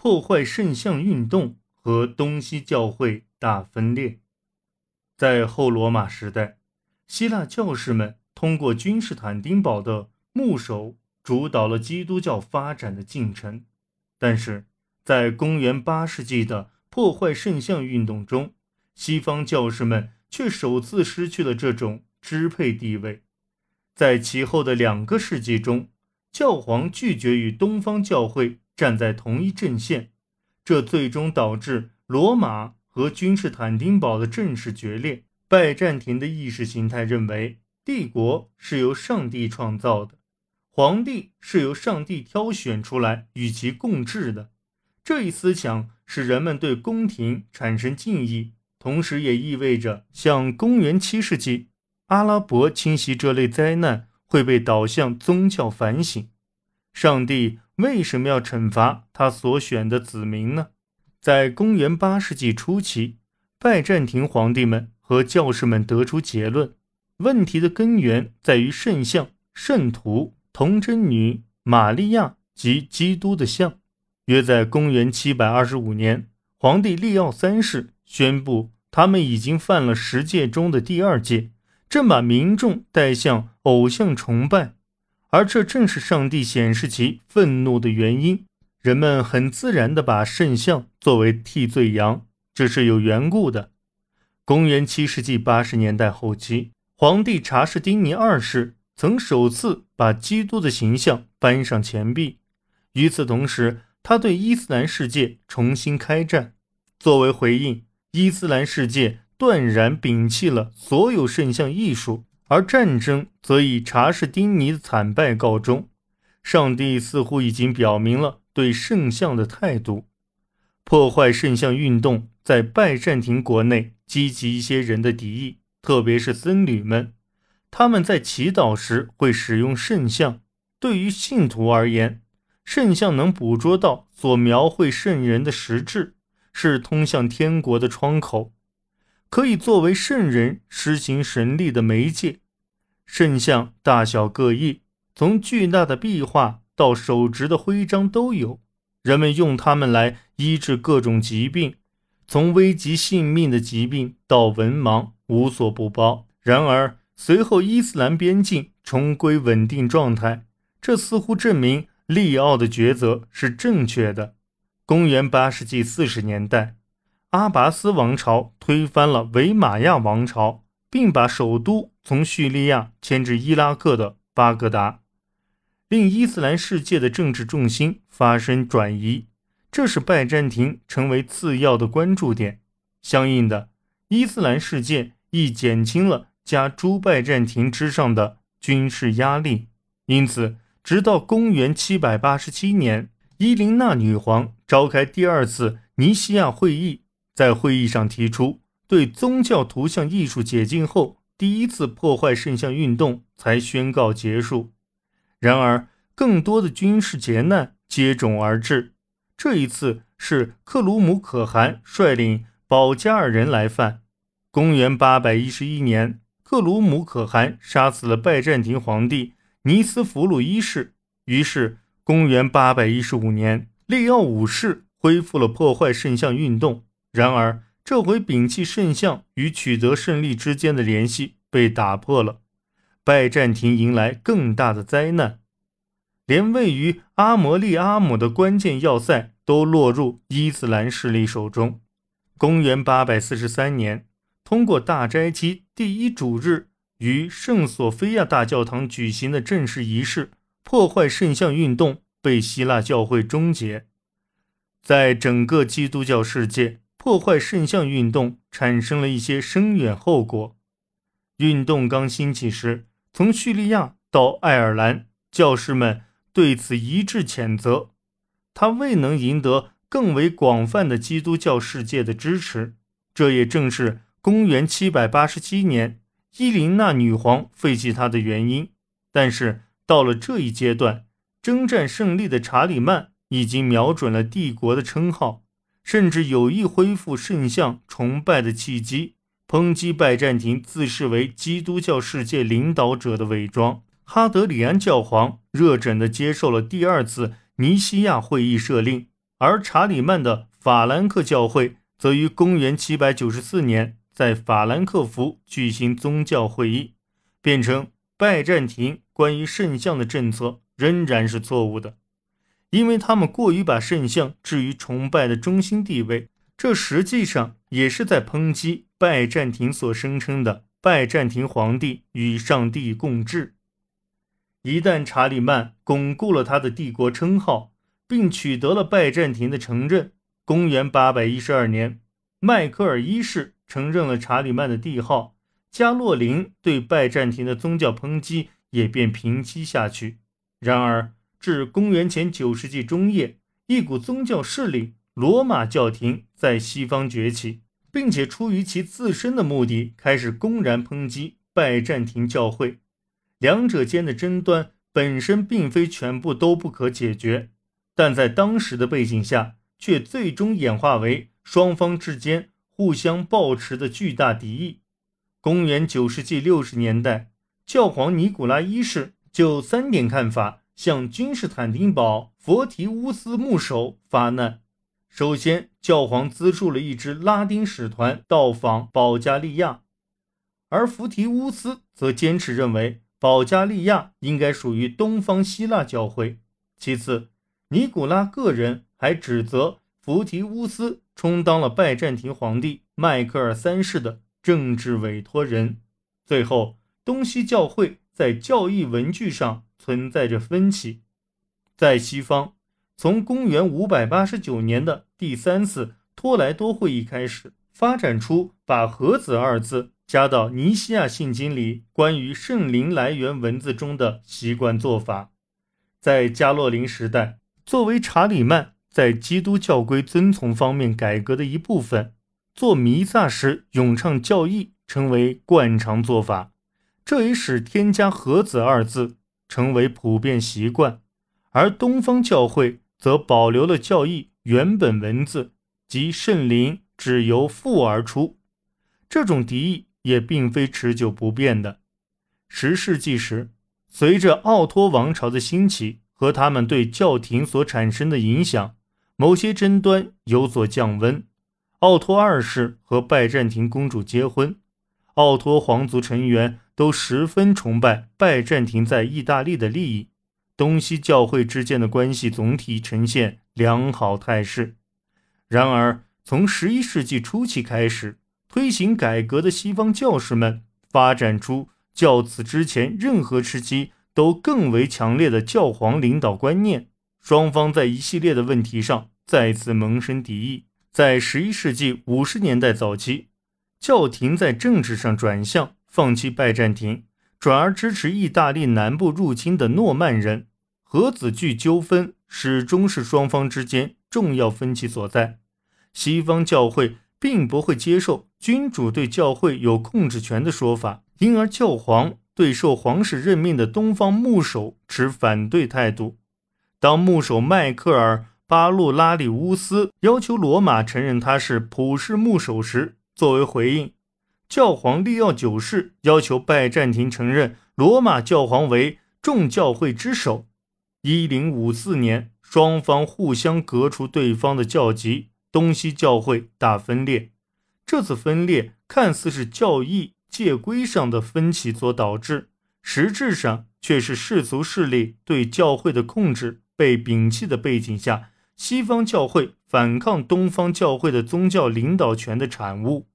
破坏圣像运动和东西教会大分裂。在后罗马时代，希腊教士们通过君士坦丁堡的牧首主导了基督教发展的进程，但是在公元八世纪的破坏圣像运动中，西方教士们却首次失去了这种支配地位。在其后的两个世纪中，教皇拒绝与东方教会站在同一阵线，这最终导致罗马和君士坦丁堡的正式决裂。拜占庭的意识形态认为，帝国是由上帝创造的，皇帝是由上帝挑选出来与其共治的。这一思想使人们对宫廷产生敬意，同时也意味着像公元七世纪。阿拉伯侵袭这类灾难会被导向宗教反省：上帝为什么要惩罚他所选的子民呢？在公元八世纪初期，拜占庭皇帝们和教士们得出结论：问题的根源在于圣像、圣徒、童贞女玛利亚及基督的像。约在公元七百二十五年，皇帝利奥三世宣布，他们已经犯了十戒中的第二戒。正把民众带向偶像崇拜，而这正是上帝显示其愤怒的原因。人们很自然地把圣像作为替罪羊，这是有缘故的。公元七世纪八十年代后期，皇帝查士丁尼二世曾首次把基督的形象搬上钱币。与此同时，他对伊斯兰世界重新开战。作为回应，伊斯兰世界。断然摒弃了所有圣像艺术，而战争则以查士丁尼的惨败告终。上帝似乎已经表明了对圣像的态度。破坏圣像运动在拜占庭国内激起一些人的敌意，特别是僧侣们。他们在祈祷时会使用圣像。对于信徒而言，圣像能捕捉到所描绘圣人的实质，是通向天国的窗口。可以作为圣人施行神力的媒介。圣像大小各异，从巨大的壁画到手执的徽章都有。人们用它们来医治各种疾病，从危及性命的疾病到文盲，无所不包。然而，随后伊斯兰边境重归稳定状态，这似乎证明利奥的抉择是正确的。公元八世纪四十年代。阿拔斯王朝推翻了维玛亚王朝，并把首都从叙利亚迁至伊拉克的巴格达，令伊斯兰世界的政治重心发生转移，这使拜占庭成为次要的关注点。相应的，伊斯兰世界亦减轻了加诸拜占庭之上的军事压力。因此，直到公元787年，伊琳娜女皇召开第二次尼西亚会议。在会议上提出对宗教图像艺术解禁后，第一次破坏圣像运动才宣告结束。然而，更多的军事劫难接踵而至。这一次是克鲁姆可汗率领保加尔人来犯。公元811年，克鲁姆可汗杀死了拜占庭皇帝尼斯福鲁一世。于是，公元815年，利奥五世恢复了破坏圣像运动。然而，这回摒弃圣像与取得胜利之间的联系被打破了，拜占庭迎来更大的灾难，连位于阿摩利阿姆的关键要塞都落入伊斯兰势力手中。公元843年，通过大斋期第一主日于圣索菲亚大教堂举行的正式仪式，破坏圣像运动被希腊教会终结，在整个基督教世界。破坏圣像运动产生了一些深远后果。运动刚兴起时，从叙利亚到爱尔兰，教师们对此一致谴责。他未能赢得更为广泛的基督教世界的支持，这也正是公元787年伊琳娜女皇废弃他的原因。但是到了这一阶段，征战胜利的查理曼已经瞄准了帝国的称号。甚至有意恢复圣像崇拜的契机，抨击拜占庭自视为基督教世界领导者的伪装。哈德里安教皇热忱地接受了第二次尼西亚会议设令，而查理曼的法兰克教会则于公元794年在法兰克福举行宗教会议，辩称拜占庭关于圣像的政策仍然是错误的，因为他们过于把圣像置于崇拜的中心地位，这实际上也是在抨击拜占庭所声称的拜占庭皇帝与上帝共治。一旦查理曼巩固了他的帝国称号，并取得了拜占庭的承认。公元812年，迈克尔一世承认了查理曼的帝号，加洛林对拜占庭的宗教抨击也便平息下去。然而，至公元前9世纪中叶，一股宗教势力——罗马教廷在西方崛起，并且出于其自身的目的，开始公然抨击拜占庭教会。两者间的争端本身并非全部都不可解决。但在当时的背景下，却最终演化为双方之间互相抱持的巨大敌意。公元九世纪六十年代，教皇尼古拉一世就三点看法向君士坦丁堡佛提乌斯牧首发难。首先，教皇资助了一支拉丁使团到访保加利亚，而福提乌斯则坚持认为保加利亚应该属于东方希腊教会。其次，尼古拉个人还指责福提乌斯充当了拜占庭皇帝迈克尔三世的政治委托人。最后，东西教会在教义文具上存在着分歧。在西方，从公元589年的第三次托莱多会议开始，发展出把“和子”二字加到尼西亚信经里关于圣灵来源文字中的习惯做法。在加洛林时代。作为查理曼在基督教规遵从方面改革的一部分，做弥撒时咏唱教义成为惯常做法，这也使添加“和子”二字成为普遍习惯。而东方教会则保留了教义原本文字，即圣灵只由父而出。这种敌意也并非持久不变的。十世纪时，随着奥托王朝的兴起。和他们对教廷所产生的影响，某些争端有所降温。奥托二世和拜占庭公主结婚，奥托皇族成员都十分崇拜拜占庭在意大利的利益，东西教会之间的关系总体呈现良好态势。然而，从十一世纪初期开始，推行改革的西方教士们发展出较此之前任何时期。都更为强烈的教皇领导观念，双方在一系列的问题上再次萌生敌意。在十一世纪五十年代早期，教廷在政治上转向，放弃拜占庭，转而支持意大利南部入侵的诺曼人。核子距纠纷始终是双方之间重要分歧所在。西方教会并不会接受君主对教会有控制权的说法，因而教皇。对受皇室任命的东方牧首持反对态度。当牧首迈克尔·巴路拉里乌斯要求罗马承认他是普世牧首时，作为回应，教皇利奥九世要求拜占庭承认罗马教皇为众教会之首。一零五四年，双方互相革除对方的教籍，东西教会大分裂。这次分裂看似是教义。界规上的分歧所导致，实质上却是世俗势力对教会的控制被摒弃的背景下，西方教会反抗东方教会的宗教领导权的产物。